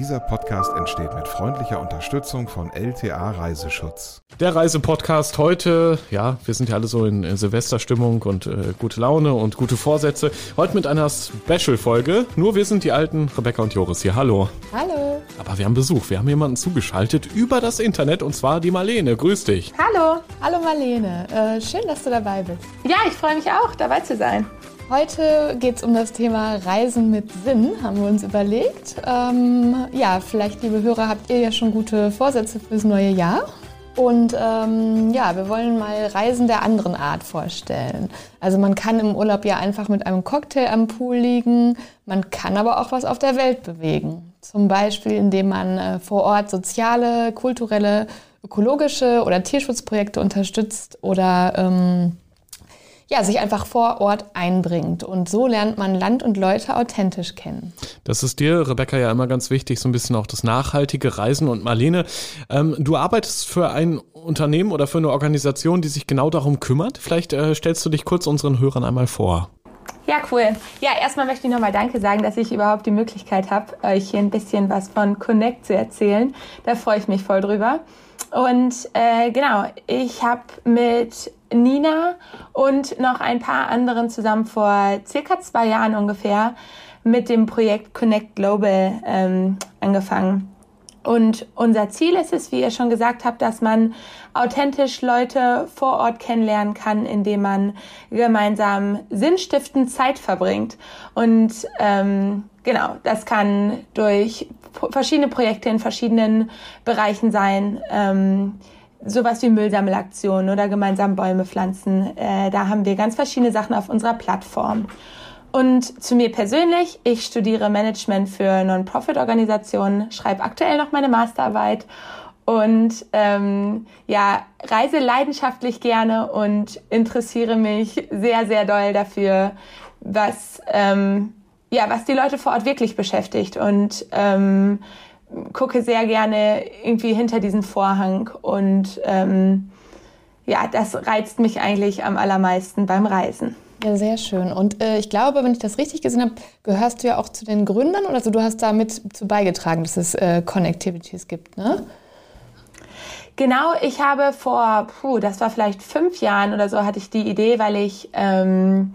Dieser Podcast entsteht mit freundlicher Unterstützung von LTA Reiseschutz. Der Reisepodcast heute, ja, wir sind ja alle so in Silvesterstimmung und äh, gute Laune und gute Vorsätze. Heute mit einer Special-Folge. Nur wir sind die alten Rebecca und Joris hier. Hallo. Hallo. Aber wir haben Besuch. Wir haben jemanden zugeschaltet über das Internet und zwar die Marlene. Grüß dich. Hallo. Hallo Marlene. Äh, schön, dass du dabei bist. Ja, ich freue mich auch, dabei zu sein. Heute geht es um das Thema Reisen mit Sinn, haben wir uns überlegt. Ähm, ja, vielleicht, liebe Hörer, habt ihr ja schon gute Vorsätze fürs neue Jahr. Und ähm, ja, wir wollen mal Reisen der anderen Art vorstellen. Also man kann im Urlaub ja einfach mit einem Cocktail am Pool liegen, man kann aber auch was auf der Welt bewegen. Zum Beispiel, indem man äh, vor Ort soziale, kulturelle, ökologische oder Tierschutzprojekte unterstützt oder ähm, ja, sich einfach vor Ort einbringt. Und so lernt man Land und Leute authentisch kennen. Das ist dir, Rebecca, ja immer ganz wichtig, so ein bisschen auch das nachhaltige Reisen. Und Marlene, ähm, du arbeitest für ein Unternehmen oder für eine Organisation, die sich genau darum kümmert. Vielleicht äh, stellst du dich kurz unseren Hörern einmal vor. Ja, cool. Ja, erstmal möchte ich nochmal Danke sagen, dass ich überhaupt die Möglichkeit habe, euch hier ein bisschen was von Connect zu erzählen. Da freue ich mich voll drüber. Und äh, genau, ich habe mit Nina und noch ein paar anderen zusammen vor circa zwei Jahren ungefähr mit dem Projekt Connect Global ähm, angefangen. Und unser Ziel ist es, wie ihr schon gesagt habt, dass man authentisch Leute vor Ort kennenlernen kann, indem man gemeinsam sinnstiftend Zeit verbringt. Und ähm, genau, das kann durch verschiedene Projekte in verschiedenen Bereichen sein. Ähm, sowas wie Müllsammelaktionen oder gemeinsam Bäume pflanzen. Äh, da haben wir ganz verschiedene Sachen auf unserer Plattform. Und zu mir persönlich, ich studiere Management für Non-Profit-Organisationen, schreibe aktuell noch meine Masterarbeit und ähm, ja, reise leidenschaftlich gerne und interessiere mich sehr, sehr doll dafür, was, ähm, ja, was die Leute vor Ort wirklich beschäftigt und ähm, gucke sehr gerne irgendwie hinter diesen Vorhang und ähm, ja, das reizt mich eigentlich am allermeisten beim Reisen. Ja, sehr schön. Und äh, ich glaube, wenn ich das richtig gesehen habe, gehörst du ja auch zu den Gründern oder so, du hast damit zu beigetragen, dass es äh, Connectivities gibt, ne? Genau, ich habe vor, puh, das war vielleicht fünf Jahren oder so, hatte ich die Idee, weil ich, ähm,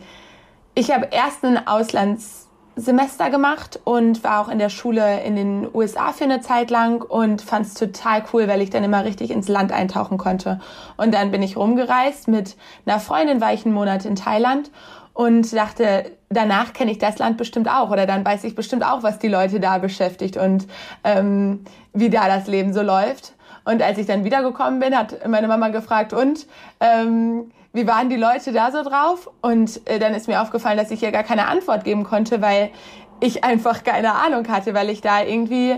ich habe erst einen Auslands Semester gemacht und war auch in der Schule in den USA für eine Zeit lang und fand es total cool, weil ich dann immer richtig ins Land eintauchen konnte. Und dann bin ich rumgereist mit einer Freundin, war ich einen Monat in Thailand und dachte, danach kenne ich das Land bestimmt auch oder dann weiß ich bestimmt auch, was die Leute da beschäftigt und ähm, wie da das Leben so läuft. Und als ich dann wiedergekommen bin, hat meine Mama gefragt, und ähm, wie waren die Leute da so drauf? Und äh, dann ist mir aufgefallen, dass ich hier gar keine Antwort geben konnte, weil ich einfach keine Ahnung hatte, weil ich da irgendwie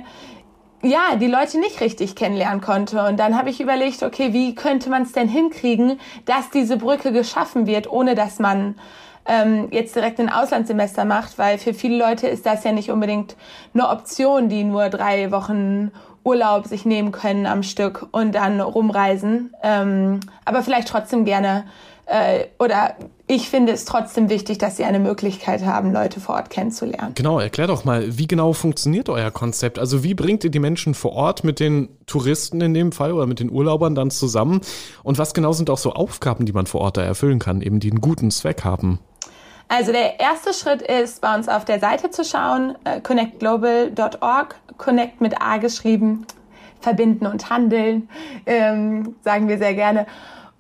ja, die Leute nicht richtig kennenlernen konnte. Und dann habe ich überlegt, okay, wie könnte man es denn hinkriegen, dass diese Brücke geschaffen wird, ohne dass man ähm, jetzt direkt ein Auslandssemester macht, weil für viele Leute ist das ja nicht unbedingt eine Option, die nur drei Wochen Urlaub sich nehmen können am Stück und dann rumreisen. Ähm, aber vielleicht trotzdem gerne äh, oder ich finde es trotzdem wichtig, dass Sie eine Möglichkeit haben, Leute vor Ort kennenzulernen. Genau, erklär doch mal, wie genau funktioniert euer Konzept? Also wie bringt ihr die Menschen vor Ort mit den Touristen in dem Fall oder mit den Urlaubern dann zusammen? Und was genau sind auch so Aufgaben, die man vor Ort da erfüllen kann, eben die einen guten Zweck haben? Also der erste Schritt ist, bei uns auf der Seite zu schauen, äh, connectglobal.org, connect mit A geschrieben, verbinden und handeln, ähm, sagen wir sehr gerne.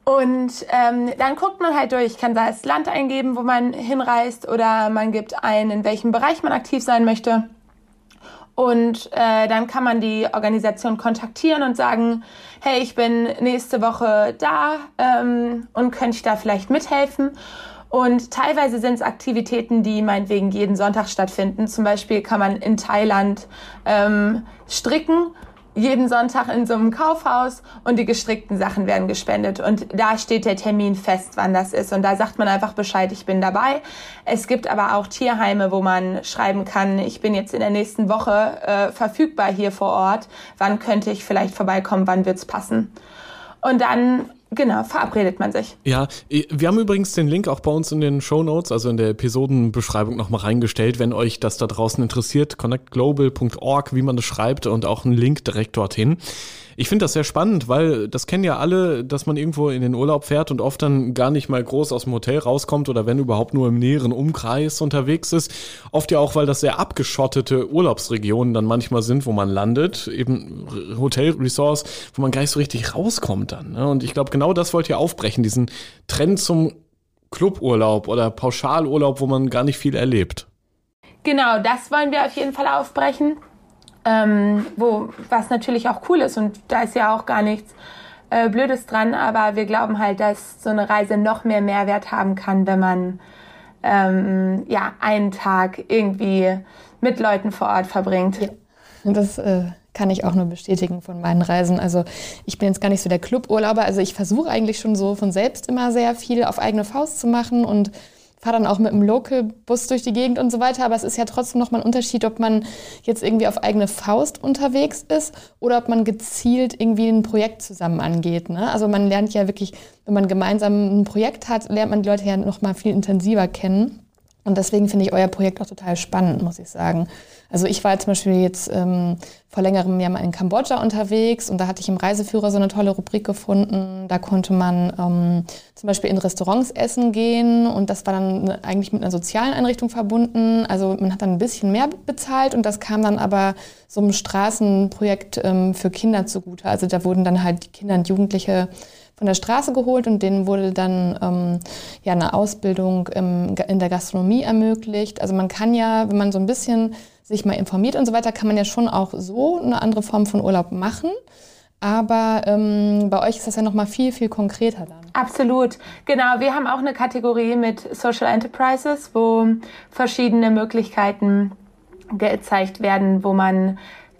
Und ähm, dann guckt man halt durch, ich kann da das Land eingeben, wo man hinreist oder man gibt ein, in welchem Bereich man aktiv sein möchte. Und äh, dann kann man die Organisation kontaktieren und sagen, hey, ich bin nächste Woche da ähm, und könnte ich da vielleicht mithelfen. Und teilweise sind es Aktivitäten, die meinetwegen jeden Sonntag stattfinden. Zum Beispiel kann man in Thailand ähm, stricken jeden Sonntag in so einem Kaufhaus und die gestrickten Sachen werden gespendet. Und da steht der Termin fest, wann das ist. Und da sagt man einfach Bescheid, ich bin dabei. Es gibt aber auch Tierheime, wo man schreiben kann, ich bin jetzt in der nächsten Woche äh, verfügbar hier vor Ort. Wann könnte ich vielleicht vorbeikommen? Wann wird's passen? Und dann genau, verabredet man sich. Ja, wir haben übrigens den Link auch bei uns in den Show Notes, also in der Episodenbeschreibung nochmal reingestellt, wenn euch das da draußen interessiert, connectglobal.org, wie man das schreibt und auch einen Link direkt dorthin. Ich finde das sehr spannend, weil das kennen ja alle, dass man irgendwo in den Urlaub fährt und oft dann gar nicht mal groß aus dem Hotel rauskommt oder wenn überhaupt nur im näheren Umkreis unterwegs ist. Oft ja auch, weil das sehr abgeschottete Urlaubsregionen dann manchmal sind, wo man landet, eben Hotelresorts, wo man gar nicht so richtig rauskommt dann. Ne? Und ich glaube, genau das wollt ihr aufbrechen, diesen Trend zum Cluburlaub oder Pauschalurlaub, wo man gar nicht viel erlebt. Genau, das wollen wir auf jeden Fall aufbrechen ähm, wo, was natürlich auch cool ist und da ist ja auch gar nichts äh, Blödes dran, aber wir glauben halt, dass so eine Reise noch mehr Mehrwert haben kann, wenn man ähm, ja einen Tag irgendwie mit Leuten vor Ort verbringt. Ja. Das äh, kann ich auch nur bestätigen von meinen Reisen. Also ich bin jetzt gar nicht so der Cluburlauber. Also ich versuche eigentlich schon so von selbst immer sehr viel auf eigene Faust zu machen und fahre dann auch mit dem Local-Bus durch die Gegend und so weiter. Aber es ist ja trotzdem nochmal ein Unterschied, ob man jetzt irgendwie auf eigene Faust unterwegs ist oder ob man gezielt irgendwie ein Projekt zusammen angeht. Ne? Also man lernt ja wirklich, wenn man gemeinsam ein Projekt hat, lernt man die Leute ja nochmal viel intensiver kennen. Und deswegen finde ich euer Projekt auch total spannend, muss ich sagen. Also ich war zum Beispiel jetzt ähm, vor längerem Jahr mal in Kambodscha unterwegs und da hatte ich im Reiseführer so eine tolle Rubrik gefunden. Da konnte man ähm, zum Beispiel in Restaurants essen gehen und das war dann eigentlich mit einer sozialen Einrichtung verbunden. Also man hat dann ein bisschen mehr bezahlt und das kam dann aber so einem Straßenprojekt ähm, für Kinder zugute. Also da wurden dann halt Kinder und Jugendliche von der Straße geholt und denen wurde dann ähm, ja eine Ausbildung im, in der Gastronomie ermöglicht. Also man kann ja, wenn man so ein bisschen sich mal informiert und so weiter, kann man ja schon auch so eine andere Form von Urlaub machen. Aber ähm, bei euch ist das ja noch mal viel, viel konkreter dann. Absolut. Genau, wir haben auch eine Kategorie mit Social Enterprises, wo verschiedene Möglichkeiten gezeigt werden, wo man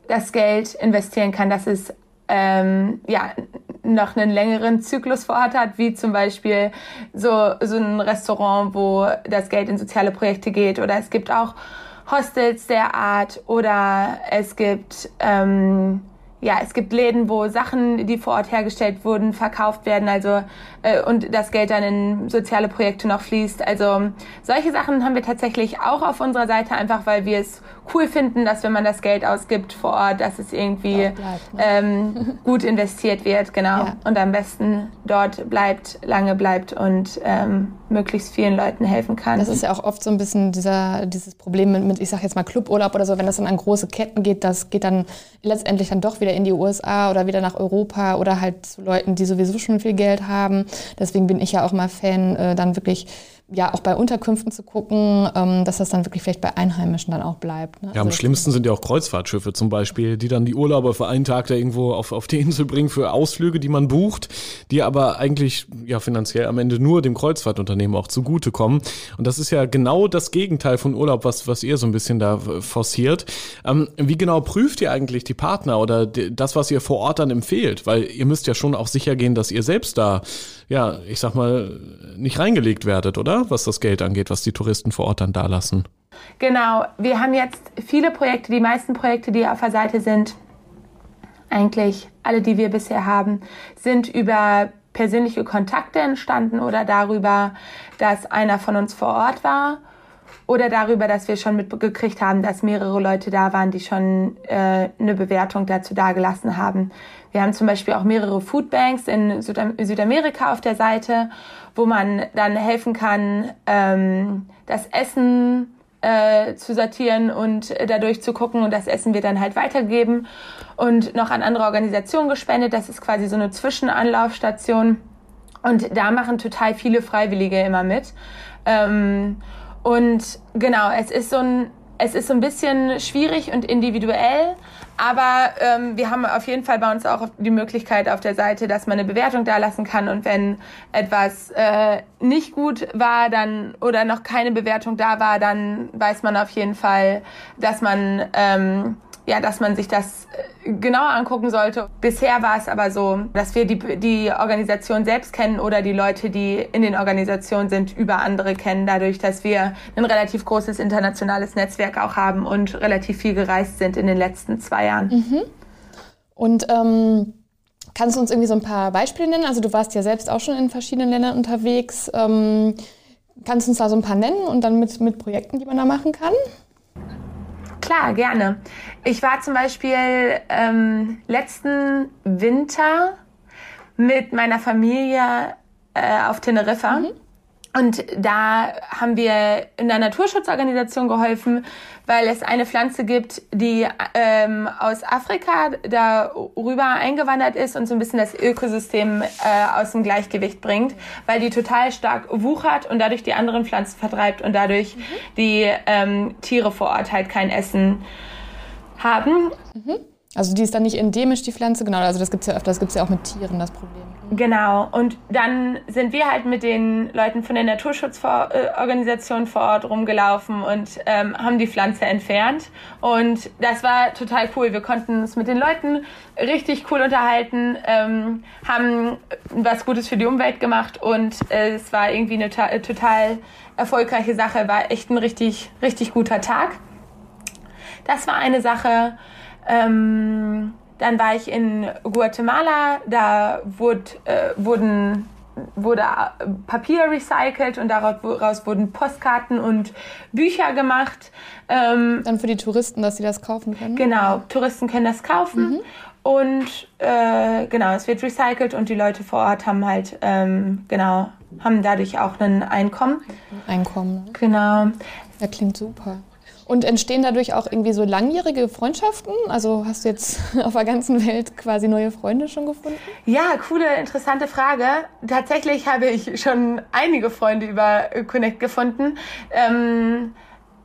das Geld investieren kann. Das ist ähm, ja noch einen längeren Zyklus vor Ort hat, wie zum Beispiel so, so ein Restaurant, wo das Geld in soziale Projekte geht. Oder es gibt auch Hostels der Art oder es gibt ähm, ja, es gibt Läden, wo Sachen, die vor Ort hergestellt wurden, verkauft werden, also äh, und das Geld dann in soziale Projekte noch fließt. Also solche Sachen haben wir tatsächlich auch auf unserer Seite, einfach weil wir es cool finden, dass wenn man das Geld ausgibt vor Ort, dass es irgendwie bleibt, ne? ähm, gut investiert wird, genau. Ja. Und am besten dort bleibt, lange bleibt und ähm, möglichst vielen Leuten helfen kann. Das ist ja auch oft so ein bisschen dieser, dieses Problem mit, mit, ich sag jetzt mal Cluburlaub oder so, wenn das dann an große Ketten geht, das geht dann letztendlich dann doch wieder in die USA oder wieder nach Europa oder halt zu Leuten, die sowieso schon viel Geld haben. Deswegen bin ich ja auch mal Fan, äh, dann wirklich ja auch bei Unterkünften zu gucken, ähm, dass das dann wirklich vielleicht bei Einheimischen dann auch bleibt. Ne? Ja, am also schlimmsten sind ja auch Kreuzfahrtschiffe zum Beispiel, die dann die Urlauber für einen Tag da irgendwo auf, auf die Insel bringen für Ausflüge, die man bucht, die aber eigentlich ja finanziell am Ende nur dem Kreuzfahrtunternehmen auch zugutekommen. Und das ist ja genau das Gegenteil von Urlaub, was, was ihr so ein bisschen da forciert. Ähm, wie genau prüft ihr eigentlich die Partner oder das, was ihr vor Ort dann empfehlt? Weil ihr müsst ja schon auch sicher gehen, dass ihr selbst da, ja, ich sag mal, nicht reingelegt werdet, oder? was das Geld angeht, was die Touristen vor Ort dann da lassen. Genau, wir haben jetzt viele Projekte, die meisten Projekte, die auf der Seite sind, eigentlich alle, die wir bisher haben, sind über persönliche Kontakte entstanden oder darüber, dass einer von uns vor Ort war oder darüber, dass wir schon mitgekriegt haben, dass mehrere Leute da waren, die schon äh, eine Bewertung dazu dagelassen haben. Wir haben zum Beispiel auch mehrere Foodbanks in Südamerika auf der Seite, wo man dann helfen kann, ähm, das Essen äh, zu sortieren und dadurch zu gucken und das Essen wird dann halt weitergeben und noch an andere Organisationen gespendet. Das ist quasi so eine Zwischenanlaufstation und da machen total viele Freiwillige immer mit. Ähm, und genau, es ist so ein, es ist so ein bisschen schwierig und individuell, aber ähm, wir haben auf jeden Fall bei uns auch die Möglichkeit auf der Seite, dass man eine Bewertung da lassen kann. Und wenn etwas äh, nicht gut war, dann oder noch keine Bewertung da war, dann weiß man auf jeden Fall, dass man ähm, ja, dass man sich das äh, genauer angucken sollte. Bisher war es aber so, dass wir die, die Organisation selbst kennen oder die Leute, die in den Organisationen sind, über andere kennen, dadurch, dass wir ein relativ großes internationales Netzwerk auch haben und relativ viel gereist sind in den letzten zwei Jahren. Mhm. Und ähm Kannst du uns irgendwie so ein paar Beispiele nennen? Also du warst ja selbst auch schon in verschiedenen Ländern unterwegs. Ähm, kannst du uns da so ein paar nennen und dann mit, mit Projekten, die man da machen kann? Klar, gerne. Ich war zum Beispiel ähm, letzten Winter mit meiner Familie äh, auf Teneriffa. Mhm. Und da haben wir in der Naturschutzorganisation geholfen, weil es eine Pflanze gibt, die ähm, aus Afrika darüber eingewandert ist und so ein bisschen das Ökosystem äh, aus dem Gleichgewicht bringt, weil die total stark wuchert und dadurch die anderen Pflanzen vertreibt und dadurch mhm. die ähm, Tiere vor Ort halt kein Essen haben. Mhm. Also die ist dann nicht endemisch, die Pflanze, genau. Also das gibt es ja öfter, das gibt es ja auch mit Tieren, das Problem. Genau. Und dann sind wir halt mit den Leuten von der Naturschutzorganisation vor Ort rumgelaufen und ähm, haben die Pflanze entfernt. Und das war total cool. Wir konnten uns mit den Leuten richtig cool unterhalten, ähm, haben was Gutes für die Umwelt gemacht und äh, es war irgendwie eine total erfolgreiche Sache. War echt ein richtig, richtig guter Tag. Das war eine Sache. Ähm, dann war ich in Guatemala, da wurde, äh, wurden, wurde Papier recycelt und daraus wurden Postkarten und Bücher gemacht. Ähm, dann für die Touristen, dass sie das kaufen können? Genau, Touristen können das kaufen. Mhm. Und äh, genau, es wird recycelt und die Leute vor Ort haben halt, ähm, genau, haben dadurch auch ein Einkommen. Einkommen. Ne? Genau. Ja, klingt super. Und entstehen dadurch auch irgendwie so langjährige Freundschaften? Also hast du jetzt auf der ganzen Welt quasi neue Freunde schon gefunden? Ja, coole, interessante Frage. Tatsächlich habe ich schon einige Freunde über Connect gefunden. Ähm,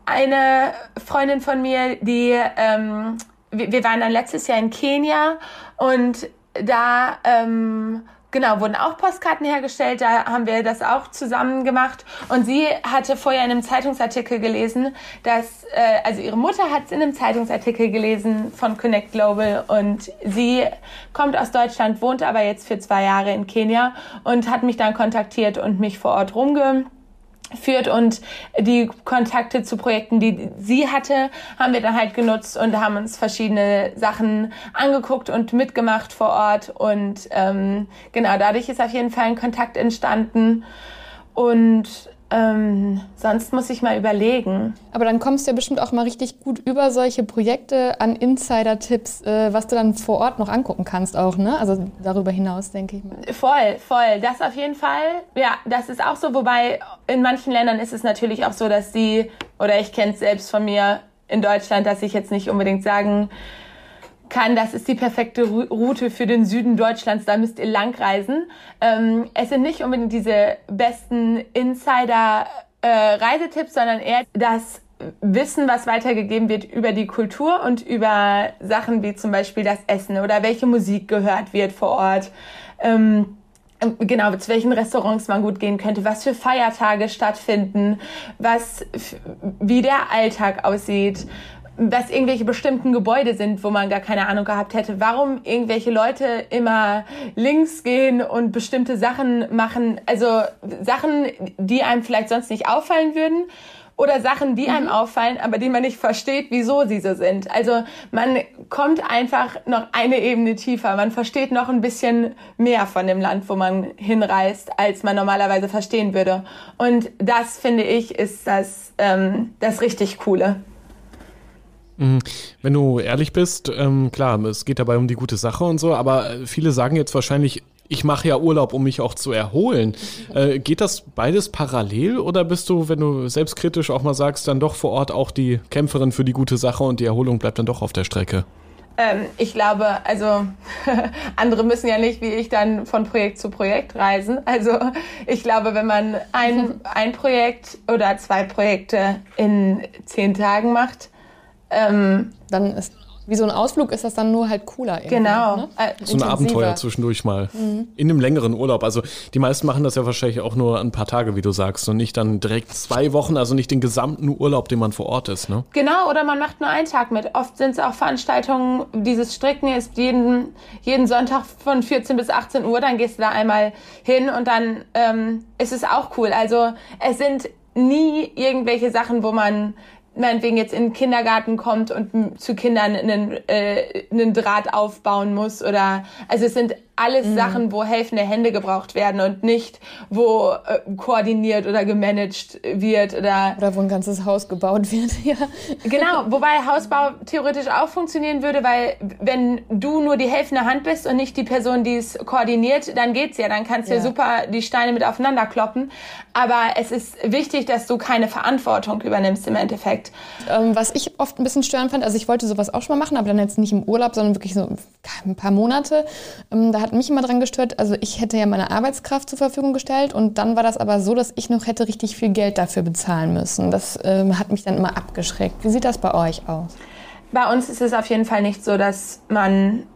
eine Freundin von mir, die, ähm, wir, waren dann letztes Jahr in Kenia und da ähm, Genau, wurden auch Postkarten hergestellt, da haben wir das auch zusammen gemacht. Und sie hatte vorher in einem Zeitungsartikel gelesen, dass, äh, also ihre Mutter hat es in einem Zeitungsartikel gelesen von Connect Global und sie kommt aus Deutschland, wohnt aber jetzt für zwei Jahre in Kenia und hat mich dann kontaktiert und mich vor Ort rumge führt und die Kontakte zu Projekten, die sie hatte, haben wir dann halt genutzt und haben uns verschiedene Sachen angeguckt und mitgemacht vor Ort. Und ähm, genau dadurch ist auf jeden Fall ein Kontakt entstanden. Und ähm, sonst muss ich mal überlegen. Aber dann kommst du ja bestimmt auch mal richtig gut über solche Projekte an Insider-Tipps, äh, was du dann vor Ort noch angucken kannst auch, ne? Also darüber hinaus, denke ich mal. Voll, voll. Das auf jeden Fall. Ja, das ist auch so. Wobei in manchen Ländern ist es natürlich auch so, dass die, oder ich kenne es selbst von mir in Deutschland, dass ich jetzt nicht unbedingt sagen kann, das ist die perfekte Route für den Süden Deutschlands, da müsst ihr lang reisen. Ähm, es sind nicht unbedingt diese besten Insider-Reisetipps, äh, sondern eher das Wissen, was weitergegeben wird über die Kultur und über Sachen wie zum Beispiel das Essen oder welche Musik gehört wird vor Ort. Ähm, genau, zu welchen Restaurants man gut gehen könnte, was für Feiertage stattfinden, was, wie der Alltag aussieht, was irgendwelche bestimmten Gebäude sind, wo man gar keine Ahnung gehabt hätte, warum irgendwelche Leute immer links gehen und bestimmte Sachen machen, also Sachen, die einem vielleicht sonst nicht auffallen würden oder Sachen, die einem mhm. auffallen, aber die man nicht versteht, wieso sie so sind. Also man kommt einfach noch eine Ebene tiefer, man versteht noch ein bisschen mehr von dem Land, wo man hinreist, als man normalerweise verstehen würde. Und das finde ich ist das ähm, das richtig coole. Mhm. Wenn du ehrlich bist, ähm, klar, es geht dabei um die gute Sache und so, aber äh, viele sagen jetzt wahrscheinlich, ich mache ja Urlaub, um mich auch zu erholen. Äh, geht das beides parallel oder bist du, wenn du selbstkritisch auch mal sagst, dann doch vor Ort auch die Kämpferin für die gute Sache und die Erholung bleibt dann doch auf der Strecke? Ähm, ich glaube, also andere müssen ja nicht wie ich dann von Projekt zu Projekt reisen. Also ich glaube, wenn man ein, ein Projekt oder zwei Projekte in zehn Tagen macht, ähm, dann ist wie so ein Ausflug ist das dann nur halt cooler. Genau. Ne? Äh, so ein Abenteuer zwischendurch mal. Mhm. In einem längeren Urlaub. Also die meisten machen das ja wahrscheinlich auch nur ein paar Tage, wie du sagst, und nicht dann direkt zwei Wochen, also nicht den gesamten Urlaub, den man vor Ort ist. Ne? Genau, oder man macht nur einen Tag mit. Oft sind es auch Veranstaltungen, dieses Stricken ist jeden, jeden Sonntag von 14 bis 18 Uhr, dann gehst du da einmal hin und dann ähm, ist es auch cool. Also es sind nie irgendwelche Sachen, wo man meinetwegen jetzt in den Kindergarten kommt und zu Kindern einen, äh, einen Draht aufbauen muss oder also es sind alles mhm. Sachen, wo helfende Hände gebraucht werden und nicht, wo äh, koordiniert oder gemanagt wird oder. Oder wo ein ganzes Haus gebaut wird, ja. Genau, wobei Hausbau theoretisch auch funktionieren würde, weil wenn du nur die helfende Hand bist und nicht die Person, die es koordiniert, dann geht's ja. Dann kannst du ja. super die Steine mit aufeinander kloppen. Aber es ist wichtig, dass du keine Verantwortung übernimmst im Endeffekt. Ähm, was ich oft ein bisschen störend fand, also ich wollte sowas auch schon mal machen, aber dann jetzt nicht im Urlaub, sondern wirklich so ein paar Monate. Ähm, da hat mich immer dran gestört, also ich hätte ja meine Arbeitskraft zur Verfügung gestellt und dann war das aber so, dass ich noch hätte richtig viel Geld dafür bezahlen müssen. Das ähm, hat mich dann immer abgeschreckt. Wie sieht das bei euch aus? Bei uns ist es auf jeden Fall nicht so, dass man,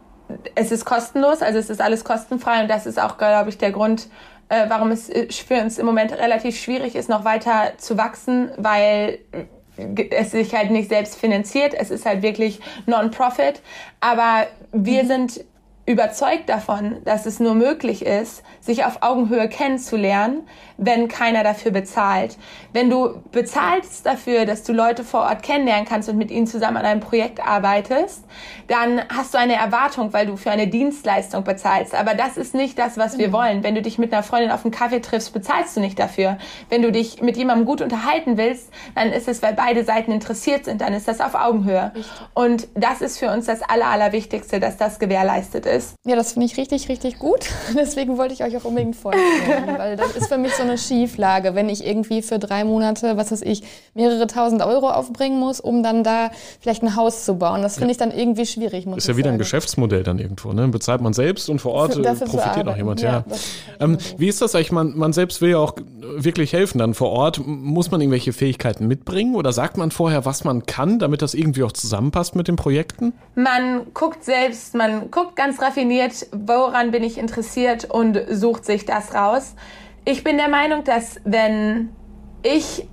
es ist kostenlos, also es ist alles kostenfrei und das ist auch, glaube ich, der Grund, äh, warum es äh, für uns im Moment relativ schwierig ist, noch weiter zu wachsen, weil es sich halt nicht selbst finanziert. Es ist halt wirklich Non-Profit. Aber wir mhm. sind überzeugt davon, dass es nur möglich ist, sich auf Augenhöhe kennenzulernen, wenn keiner dafür bezahlt. Wenn du bezahlst dafür, dass du Leute vor Ort kennenlernen kannst und mit ihnen zusammen an einem Projekt arbeitest, dann hast du eine Erwartung, weil du für eine Dienstleistung bezahlst. Aber das ist nicht das, was wir mhm. wollen. Wenn du dich mit einer Freundin auf einen Kaffee triffst, bezahlst du nicht dafür. Wenn du dich mit jemandem gut unterhalten willst, dann ist es, weil beide Seiten interessiert sind, dann ist das auf Augenhöhe. Richtig. Und das ist für uns das Aller, Allerwichtigste, dass das gewährleistet ist ist. Ja, das finde ich richtig, richtig gut. Deswegen wollte ich euch auch unbedingt vorstellen, weil das ist für mich so eine Schieflage, wenn ich irgendwie für drei Monate, was weiß ich, mehrere tausend Euro aufbringen muss, um dann da vielleicht ein Haus zu bauen. Das finde ich dann irgendwie schwierig. Muss ist ja wieder sagen. ein Geschäftsmodell dann irgendwo. Ne? Bezahlt man selbst und vor Ort für, profitiert noch jemand. Ja. ja. Ähm, wie ist das eigentlich? Man, man selbst will ja auch wirklich helfen dann vor Ort. Muss man irgendwelche Fähigkeiten mitbringen oder sagt man vorher, was man kann, damit das irgendwie auch zusammenpasst mit den Projekten? Man guckt selbst, man guckt ganz raffiniert, woran bin ich interessiert und sucht sich das raus. Ich bin der Meinung, dass wenn ich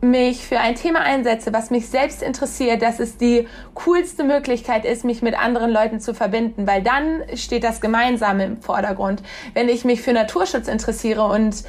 mich für ein Thema einsetze, was mich selbst interessiert, dass es die coolste Möglichkeit ist, mich mit anderen Leuten zu verbinden, weil dann steht das Gemeinsame im Vordergrund. Wenn ich mich für Naturschutz interessiere und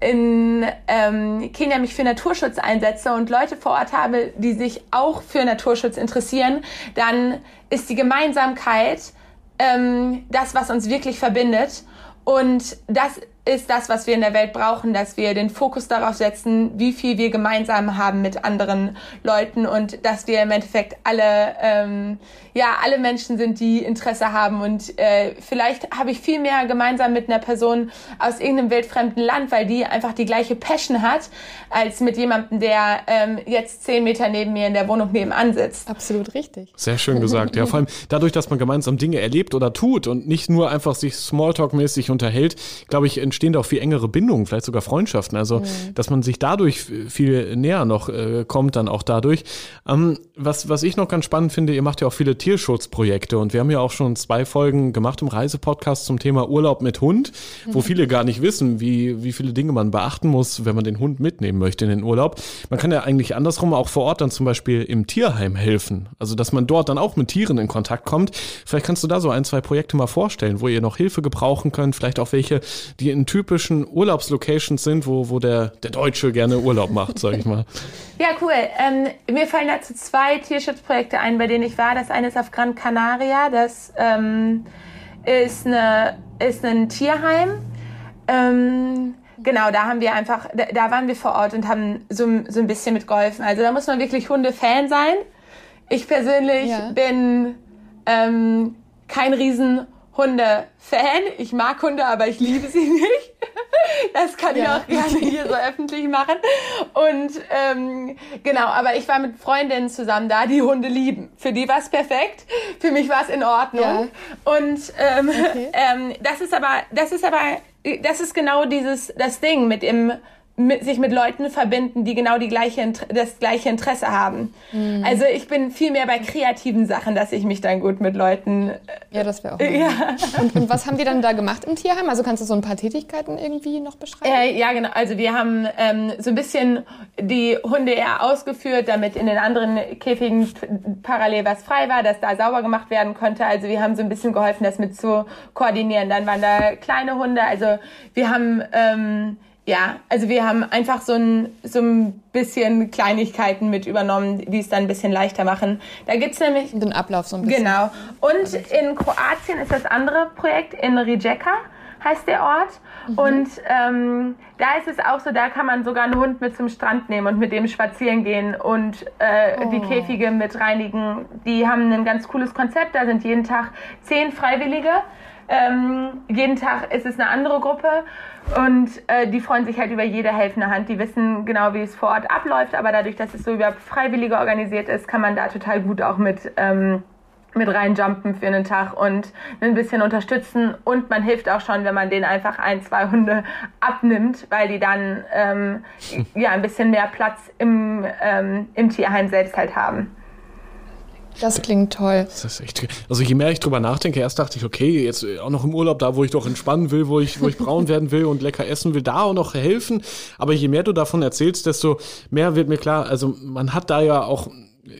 in ähm, Kenia mich für Naturschutz einsetze und Leute vor Ort habe, die sich auch für Naturschutz interessieren, dann ist die Gemeinsamkeit ähm, das, was uns wirklich verbindet. Und das ist das, was wir in der Welt brauchen, dass wir den Fokus darauf setzen, wie viel wir gemeinsam haben mit anderen Leuten und dass wir im Endeffekt alle, ähm, ja, alle Menschen sind, die Interesse haben und äh, vielleicht habe ich viel mehr gemeinsam mit einer Person aus irgendeinem wildfremden Land, weil die einfach die gleiche Passion hat, als mit jemandem, der ähm, jetzt zehn Meter neben mir in der Wohnung nebenan sitzt. Absolut richtig. Sehr schön gesagt. Ja, vor allem dadurch, dass man gemeinsam Dinge erlebt oder tut und nicht nur einfach sich Smalltalk-mäßig unterhält, glaube ich, entstehen da auch viel engere Bindungen, vielleicht sogar Freundschaften. Also, mhm. dass man sich dadurch viel näher noch äh, kommt, dann auch dadurch. Ähm, was, was ich noch ganz spannend finde, ihr macht ja auch viele Tierschutzprojekte und wir haben ja auch schon zwei Folgen gemacht im Reisepodcast zum Thema Urlaub mit Hund, wo mhm. viele gar nicht wissen, wie, wie viele Dinge man beachten muss, wenn man den Hund mitnehmen möchte in den Urlaub. Man kann ja eigentlich andersrum auch vor Ort dann zum Beispiel im Tierheim helfen. Also, dass man dort dann auch mit Tieren in Kontakt kommt. Vielleicht kannst du da so ein, zwei Projekte mal vorstellen, wo ihr noch Hilfe gebrauchen könnt, vielleicht auch welche, die in typischen Urlaubslocations sind, wo, wo der, der Deutsche gerne Urlaub macht, sag ich mal. Ja, cool. Ähm, mir fallen dazu zwei Tierschutzprojekte ein, bei denen ich war. Das eine ist auf Gran Canaria. Das ähm, ist, eine, ist ein Tierheim. Ähm, genau, da haben wir einfach, da, da, waren wir vor Ort und haben so, so ein bisschen mitgeholfen. Also da muss man wirklich Hunde-Fan Ich persönlich ja. bin ähm, kein riesen Hunde-Fan. Ich mag Hunde, aber ich liebe sie nicht. Das kann ja. ich auch gerne hier so öffentlich machen. Und ähm, genau, aber ich war mit Freundinnen zusammen da, die Hunde lieben. Für die war es perfekt, für mich war es in Ordnung. Ja. Und ähm, okay. ähm, das ist aber, das ist aber, das ist genau dieses das Ding mit dem mit, sich mit Leuten verbinden, die genau die gleiche, das gleiche Interesse haben. Mhm. Also ich bin viel mehr bei kreativen Sachen, dass ich mich dann gut mit Leuten. Ja, das wäre auch. Äh, ja. Und, und, was haben die dann da gemacht im Tierheim? Also kannst du so ein paar Tätigkeiten irgendwie noch beschreiben? Äh, ja, genau. Also wir haben ähm, so ein bisschen die Hunde eher ausgeführt, damit in den anderen Käfigen parallel was frei war, dass da sauber gemacht werden konnte. Also wir haben so ein bisschen geholfen, das mit zu koordinieren. Dann waren da kleine Hunde. Also wir haben ähm, ja, also wir haben einfach so ein, so ein bisschen Kleinigkeiten mit übernommen, die es dann ein bisschen leichter machen. Da gibt's nämlich... Den Ablauf so ein bisschen. Genau. Und in Kroatien ist das andere Projekt in Rijeka heißt der Ort. Mhm. Und ähm, da ist es auch so, da kann man sogar einen Hund mit zum Strand nehmen und mit dem spazieren gehen und äh, oh. die Käfige mit reinigen. Die haben ein ganz cooles Konzept. Da sind jeden Tag zehn Freiwillige. Ähm, jeden Tag ist es eine andere Gruppe und äh, die freuen sich halt über jede helfende Hand. Die wissen genau, wie es vor Ort abläuft, aber dadurch, dass es so über Freiwillige organisiert ist, kann man da total gut auch mit ähm, mit reinjumpen für einen Tag und ein bisschen unterstützen. Und man hilft auch schon, wenn man denen einfach ein, zwei Hunde abnimmt, weil die dann ähm, ja ein bisschen mehr Platz im, ähm, im Tierheim selbst halt haben. Das klingt toll. Das ist echt, also je mehr ich drüber nachdenke, erst dachte ich, okay, jetzt auch noch im Urlaub, da wo ich doch entspannen will, wo ich, wo ich braun werden will und lecker essen will, da auch noch helfen. Aber je mehr du davon erzählst, desto mehr wird mir klar, also man hat da ja auch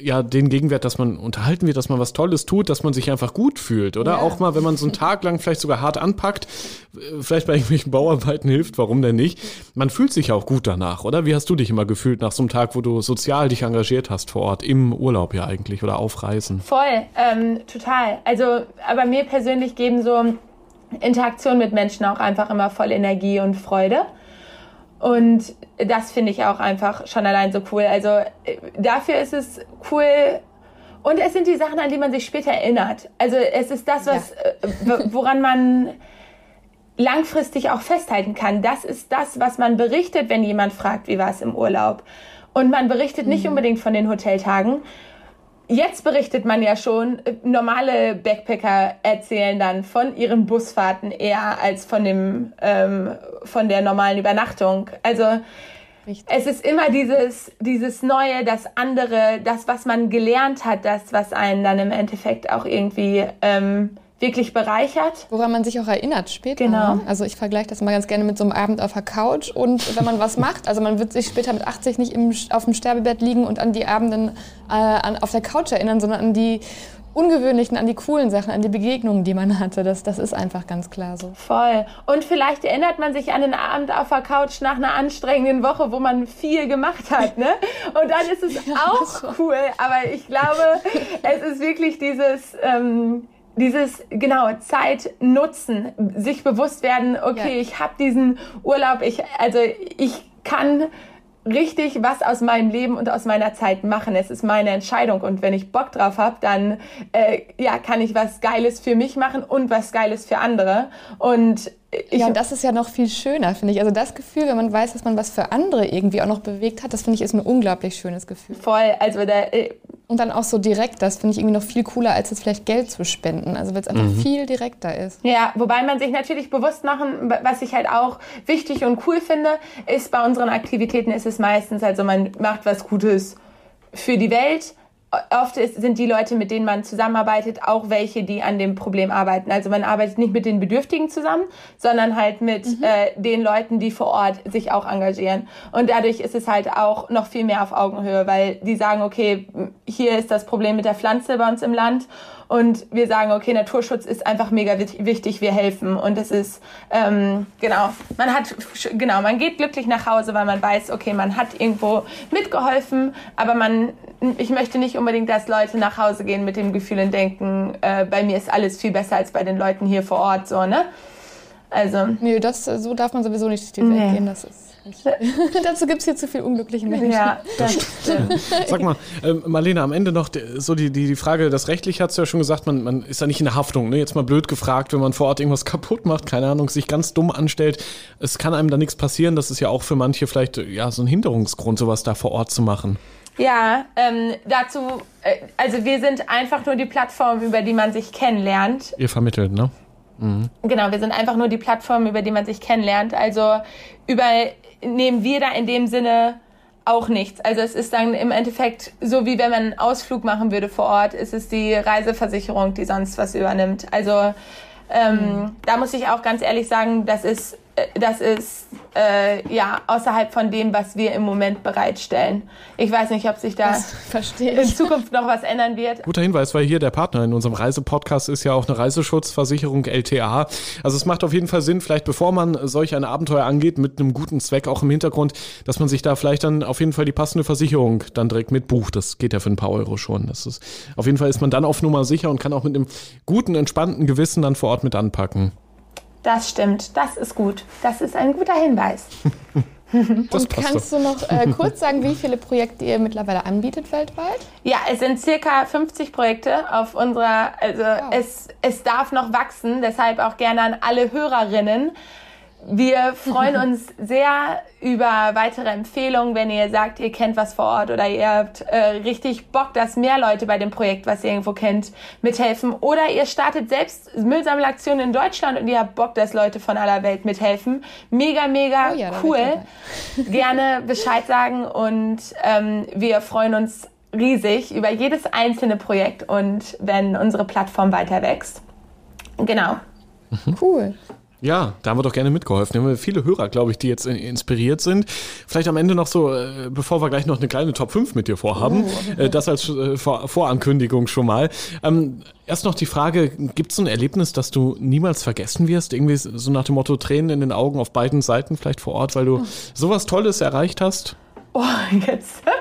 ja den Gegenwert, dass man unterhalten wird, dass man was Tolles tut, dass man sich einfach gut fühlt, oder? Ja. Auch mal, wenn man so einen Tag lang vielleicht sogar hart anpackt, äh, vielleicht bei irgendwelchen Bauarbeiten hilft, warum denn nicht? Man fühlt sich auch gut danach, oder? Wie hast du dich immer gefühlt nach so einem Tag, wo du sozial dich engagiert hast vor Ort, im Urlaub ja eigentlich oder auf Reisen? Voll, ähm, total. Also, aber mir persönlich geben so Interaktionen mit Menschen auch einfach immer voll Energie und Freude. Und das finde ich auch einfach schon allein so cool. Also äh, dafür ist es cool. Und es sind die Sachen, an die man sich später erinnert. Also es ist das, was, ja. Äh, woran man langfristig auch festhalten kann. Das ist das, was man berichtet, wenn jemand fragt, wie war es im Urlaub. Und man berichtet nicht mhm. unbedingt von den Hoteltagen, Jetzt berichtet man ja schon, normale Backpacker erzählen dann von ihren Busfahrten eher als von dem ähm, von der normalen Übernachtung. Also Richtig. es ist immer dieses dieses Neue, das andere, das was man gelernt hat, das was einen dann im Endeffekt auch irgendwie ähm, wirklich bereichert. Woran man sich auch erinnert später. Genau. Ne? Also ich vergleiche das mal ganz gerne mit so einem Abend auf der Couch und wenn man was macht, also man wird sich später mit 80 nicht im, auf dem Sterbebett liegen und an die Abenden äh, an, auf der Couch erinnern, sondern an die ungewöhnlichen, an die coolen Sachen, an die Begegnungen, die man hatte. Das, das ist einfach ganz klar so. Voll. Und vielleicht erinnert man sich an den Abend auf der Couch nach einer anstrengenden Woche, wo man viel gemacht hat. Ne? Und dann ist es ja, auch cool. Aber ich glaube, es ist wirklich dieses... Ähm, dieses genau Zeit nutzen, sich bewusst werden, okay, ja. ich habe diesen Urlaub, ich also ich kann richtig was aus meinem Leben und aus meiner Zeit machen. Es ist meine Entscheidung und wenn ich Bock drauf habe, dann äh, ja kann ich was Geiles für mich machen und was Geiles für andere und ich ja, das ist ja noch viel schöner, finde ich. Also das Gefühl, wenn man weiß, dass man was für andere irgendwie auch noch bewegt hat, das finde ich ist ein unglaublich schönes Gefühl. Voll, also da, äh, und dann auch so direkt, das finde ich irgendwie noch viel cooler, als jetzt vielleicht Geld zu spenden. Also weil es einfach mhm. viel direkter ist. Ja, wobei man sich natürlich bewusst machen, was ich halt auch wichtig und cool finde, ist bei unseren Aktivitäten ist es meistens, also man macht was Gutes für die Welt, oft ist, sind die Leute, mit denen man zusammenarbeitet, auch welche, die an dem Problem arbeiten. Also man arbeitet nicht mit den Bedürftigen zusammen, sondern halt mit mhm. äh, den Leuten, die vor Ort sich auch engagieren. Und dadurch ist es halt auch noch viel mehr auf Augenhöhe, weil die sagen, okay, hier ist das Problem mit der Pflanze bei uns im Land und wir sagen, okay, Naturschutz ist einfach mega wichtig, wir helfen und es ist ähm, genau, man hat genau, man geht glücklich nach Hause, weil man weiß, okay, man hat irgendwo mitgeholfen, aber man, ich möchte nicht unbedingt, dass Leute nach Hause gehen mit dem Gefühl und denken, äh, bei mir ist alles viel besser als bei den Leuten hier vor Ort, so ne? Also. Nee, das, so darf man sowieso nicht die Welt nee. gehen. Das ist Dazu gibt es hier zu viel unglückliche Menschen. Ja, das stimmt. Sag mal, ähm, Marlene, am Ende noch so die, die, die Frage, das rechtlich hat es ja schon gesagt, man, man ist da nicht in der Haftung. Ne? Jetzt mal blöd gefragt, wenn man vor Ort irgendwas kaputt macht, keine Ahnung, sich ganz dumm anstellt. Es kann einem da nichts passieren. Das ist ja auch für manche vielleicht ja, so ein Hinderungsgrund, sowas da vor Ort zu machen. Ja, ähm, dazu, äh, also wir sind einfach nur die Plattform, über die man sich kennenlernt. Ihr vermittelt, ne? Mhm. Genau, wir sind einfach nur die Plattform, über die man sich kennenlernt. Also übernehmen wir da in dem Sinne auch nichts. Also es ist dann im Endeffekt so, wie wenn man einen Ausflug machen würde vor Ort, ist es die Reiseversicherung, die sonst was übernimmt. Also ähm, mhm. da muss ich auch ganz ehrlich sagen, das ist das ist äh, ja außerhalb von dem, was wir im Moment bereitstellen. Ich weiß nicht, ob sich da in Zukunft noch was ändern wird. Guter Hinweis, weil hier der Partner in unserem Reisepodcast ist ja auch eine Reiseschutzversicherung LTA. Also es macht auf jeden Fall Sinn, vielleicht bevor man solch ein Abenteuer angeht, mit einem guten Zweck auch im Hintergrund, dass man sich da vielleicht dann auf jeden Fall die passende Versicherung dann direkt mit bucht. Das geht ja für ein paar Euro schon. Das ist, auf jeden Fall ist man dann auf Nummer sicher und kann auch mit einem guten, entspannten Gewissen dann vor Ort mit anpacken. Das stimmt, das ist gut. Das ist ein guter Hinweis. Und kannst du noch äh, kurz sagen, wie viele Projekte ihr mittlerweile anbietet weltweit? Ja, es sind circa 50 Projekte auf unserer, also wow. es, es darf noch wachsen, deshalb auch gerne an alle Hörerinnen. Wir freuen uns sehr über weitere Empfehlungen, wenn ihr sagt, ihr kennt was vor Ort oder ihr habt äh, richtig Bock, dass mehr Leute bei dem Projekt, was ihr irgendwo kennt, mithelfen. Oder ihr startet selbst Müllsammelaktionen in Deutschland und ihr habt Bock, dass Leute von aller Welt mithelfen. Mega, mega oh ja, cool. Gerne Bescheid sagen und ähm, wir freuen uns riesig über jedes einzelne Projekt und wenn unsere Plattform weiter wächst. Genau. Cool. Ja, da haben wir doch gerne mitgeholfen. Wir haben viele Hörer, glaube ich, die jetzt inspiriert sind. Vielleicht am Ende noch so, äh, bevor wir gleich noch eine kleine Top 5 mit dir vorhaben, oh. das als äh, Vorankündigung schon mal. Ähm, erst noch die Frage, gibt es ein Erlebnis, das du niemals vergessen wirst? Irgendwie so nach dem Motto Tränen in den Augen auf beiden Seiten vielleicht vor Ort, weil du oh. sowas Tolles erreicht hast? Oh, jetzt.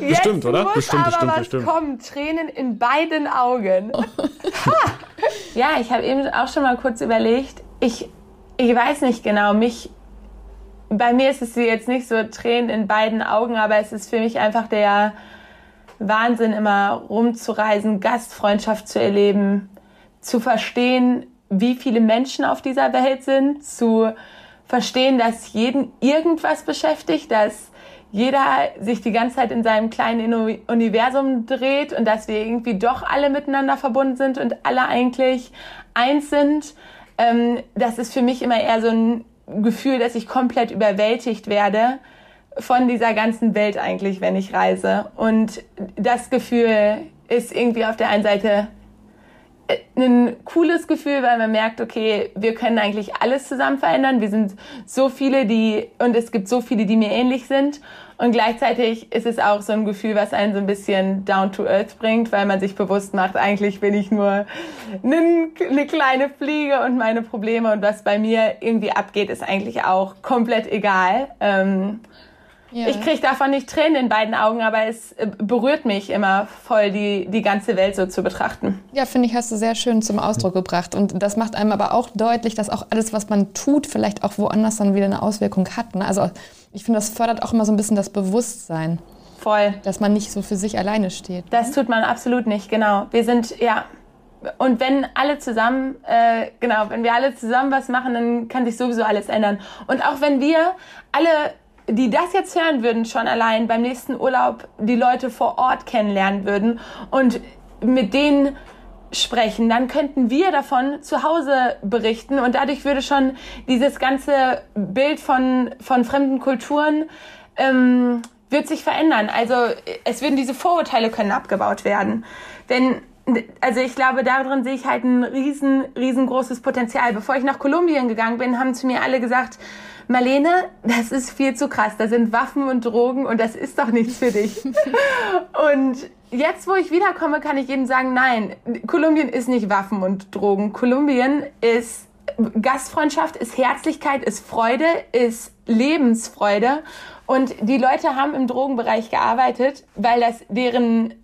Bestimmt, Jetzt oder? Muss bestimmt, aber bestimmt, was bestimmt. Kommen, Tränen in beiden Augen. ja, ich habe eben auch schon mal kurz überlegt. Ich, ich weiß nicht genau, mich. Bei mir ist es jetzt nicht so Tränen in beiden Augen, aber es ist für mich einfach der Wahnsinn, immer rumzureisen, Gastfreundschaft zu erleben, zu verstehen, wie viele Menschen auf dieser Welt sind, zu verstehen, dass jeden irgendwas beschäftigt, dass jeder sich die ganze Zeit in seinem kleinen Universum dreht und dass wir irgendwie doch alle miteinander verbunden sind und alle eigentlich eins sind. Ähm, das ist für mich immer eher so ein Gefühl, dass ich komplett überwältigt werde von dieser ganzen Welt eigentlich, wenn ich reise. Und das Gefühl ist irgendwie auf der einen Seite ein cooles Gefühl, weil man merkt, okay, wir können eigentlich alles zusammen verändern. Wir sind so viele, die, und es gibt so viele, die mir ähnlich sind. Und gleichzeitig ist es auch so ein Gefühl, was einen so ein bisschen down to earth bringt, weil man sich bewusst macht, eigentlich bin ich nur eine kleine Fliege und meine Probleme und was bei mir irgendwie abgeht, ist eigentlich auch komplett egal. Ähm, ja. Ich kriege davon nicht Tränen in beiden Augen, aber es äh, berührt mich immer voll, die, die ganze Welt so zu betrachten. Ja, finde ich, hast du sehr schön zum Ausdruck gebracht. Und das macht einem aber auch deutlich, dass auch alles, was man tut, vielleicht auch woanders dann wieder eine Auswirkung hat. Ne? Also ich finde, das fördert auch immer so ein bisschen das Bewusstsein. Voll. Dass man nicht so für sich alleine steht. Das ne? tut man absolut nicht, genau. Wir sind, ja, und wenn alle zusammen, äh, genau, wenn wir alle zusammen was machen, dann kann sich sowieso alles ändern. Und auch wenn wir alle die das jetzt hören würden, schon allein beim nächsten Urlaub die Leute vor Ort kennenlernen würden und mit denen sprechen, dann könnten wir davon zu Hause berichten und dadurch würde schon dieses ganze Bild von, von fremden Kulturen ähm, wird sich verändern. Also es würden diese Vorurteile können abgebaut werden. Denn also ich glaube, darin sehe ich halt ein riesen, riesengroßes Potenzial. Bevor ich nach Kolumbien gegangen bin, haben zu mir alle gesagt, Marlene, das ist viel zu krass. Da sind Waffen und Drogen und das ist doch nichts für dich. und jetzt, wo ich wiederkomme, kann ich jedem sagen, nein, Kolumbien ist nicht Waffen und Drogen. Kolumbien ist Gastfreundschaft, ist Herzlichkeit, ist Freude, ist Lebensfreude. Und die Leute haben im Drogenbereich gearbeitet, weil das deren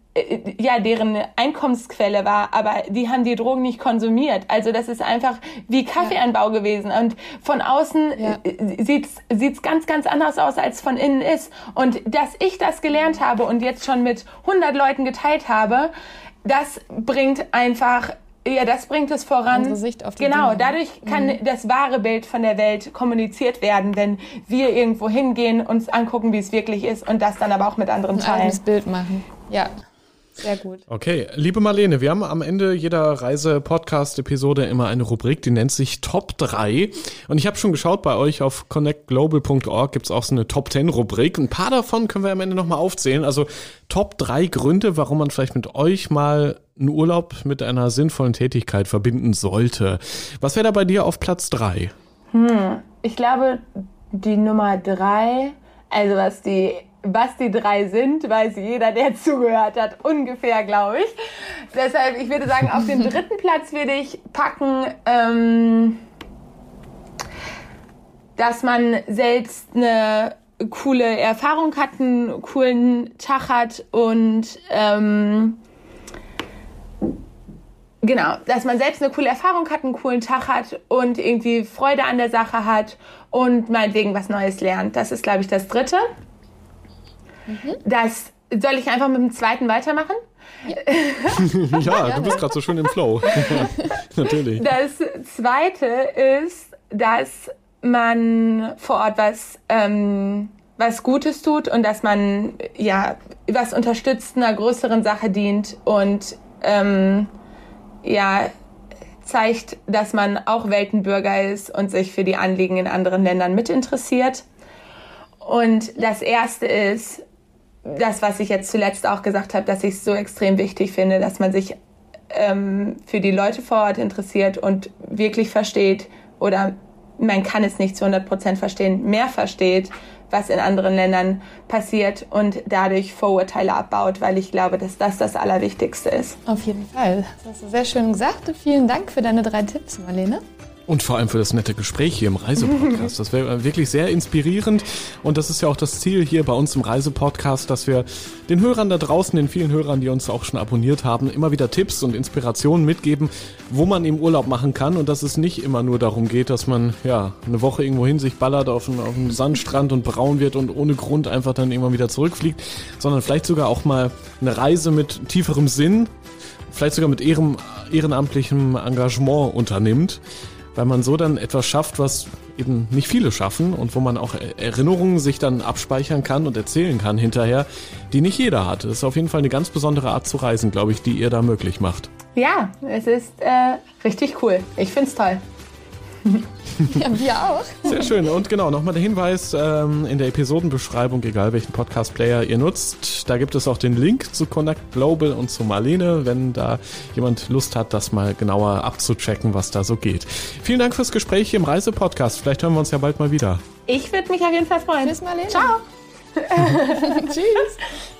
ja, deren Einkommensquelle war, aber die haben die Drogen nicht konsumiert. Also das ist einfach wie Kaffeeanbau ja. gewesen. Und von außen ja. Äh, sieht's sieht's ganz, ganz anders aus, als von innen ist. Und dass ich das gelernt habe und jetzt schon mit 100 Leuten geteilt habe, das bringt einfach ja, das bringt es voran. Unsere Sicht auf die genau, Dinge. dadurch kann mhm. das wahre Bild von der Welt kommuniziert werden, wenn wir irgendwo hingehen, uns angucken, wie es wirklich ist und das dann aber auch mit anderen teilen. Ein Bild machen. Ja. Sehr gut. Okay, liebe Marlene, wir haben am Ende jeder Reise-Podcast-Episode immer eine Rubrik, die nennt sich Top 3. Und ich habe schon geschaut, bei euch auf connectglobal.org gibt es auch so eine Top 10 Rubrik. Ein paar davon können wir am Ende nochmal aufzählen. Also Top 3 Gründe, warum man vielleicht mit euch mal einen Urlaub mit einer sinnvollen Tätigkeit verbinden sollte. Was wäre da bei dir auf Platz 3? Hm, ich glaube, die Nummer drei, also was die, was die drei sind, weiß jeder, der zugehört hat, ungefähr, glaube ich. Deshalb, ich würde sagen, auf den dritten Platz würde ich packen, ähm, dass man selbst eine coole Erfahrung hat, einen coolen Tag hat und ähm, Genau, dass man selbst eine coole Erfahrung hat, einen coolen Tag hat und irgendwie Freude an der Sache hat und meinetwegen was Neues lernt. Das ist, glaube ich, das Dritte. Mhm. Das soll ich einfach mit dem zweiten weitermachen? Ja, ja du bist gerade so schön im Flow. Natürlich. Das Zweite ist, dass man vor Ort was, ähm, was Gutes tut und dass man ja was unterstützt, einer größeren Sache dient und ähm, ja zeigt, dass man auch Weltenbürger ist und sich für die Anliegen in anderen Ländern mitinteressiert. Und das Erste ist, das, was ich jetzt zuletzt auch gesagt habe, dass ich es so extrem wichtig finde, dass man sich ähm, für die Leute vor Ort interessiert und wirklich versteht oder man kann es nicht zu 100 Prozent verstehen, mehr versteht, was in anderen Ländern passiert und dadurch Vorurteile abbaut, weil ich glaube, dass das das Allerwichtigste ist. Auf jeden Fall. Das hast du sehr schön gesagt. Vielen Dank für deine drei Tipps, Marlene. Und vor allem für das nette Gespräch hier im Reisepodcast. Das wäre wirklich sehr inspirierend. Und das ist ja auch das Ziel hier bei uns im Reisepodcast, dass wir den Hörern da draußen, den vielen Hörern, die uns auch schon abonniert haben, immer wieder Tipps und Inspirationen mitgeben, wo man im Urlaub machen kann. Und dass es nicht immer nur darum geht, dass man ja eine Woche irgendwo hin sich ballert auf einen, auf Sandstrand und braun wird und ohne Grund einfach dann irgendwann wieder zurückfliegt, sondern vielleicht sogar auch mal eine Reise mit tieferem Sinn, vielleicht sogar mit ehrem, ehrenamtlichem Engagement unternimmt weil man so dann etwas schafft, was eben nicht viele schaffen und wo man auch Erinnerungen sich dann abspeichern kann und erzählen kann hinterher, die nicht jeder hat. Das ist auf jeden Fall eine ganz besondere Art zu reisen, glaube ich, die ihr da möglich macht. Ja, es ist äh, richtig cool. Ich finde es toll. Ja, wir auch. Sehr schön. Und genau, nochmal der Hinweis ähm, in der Episodenbeschreibung, egal welchen Podcast-Player ihr nutzt, da gibt es auch den Link zu Connect Global und zu Marlene, wenn da jemand Lust hat, das mal genauer abzuchecken, was da so geht. Vielen Dank fürs Gespräch hier im Reisepodcast. Vielleicht hören wir uns ja bald mal wieder. Ich würde mich auf jeden Fall freuen. Tschüss, Marlene. Ciao. Tschüss.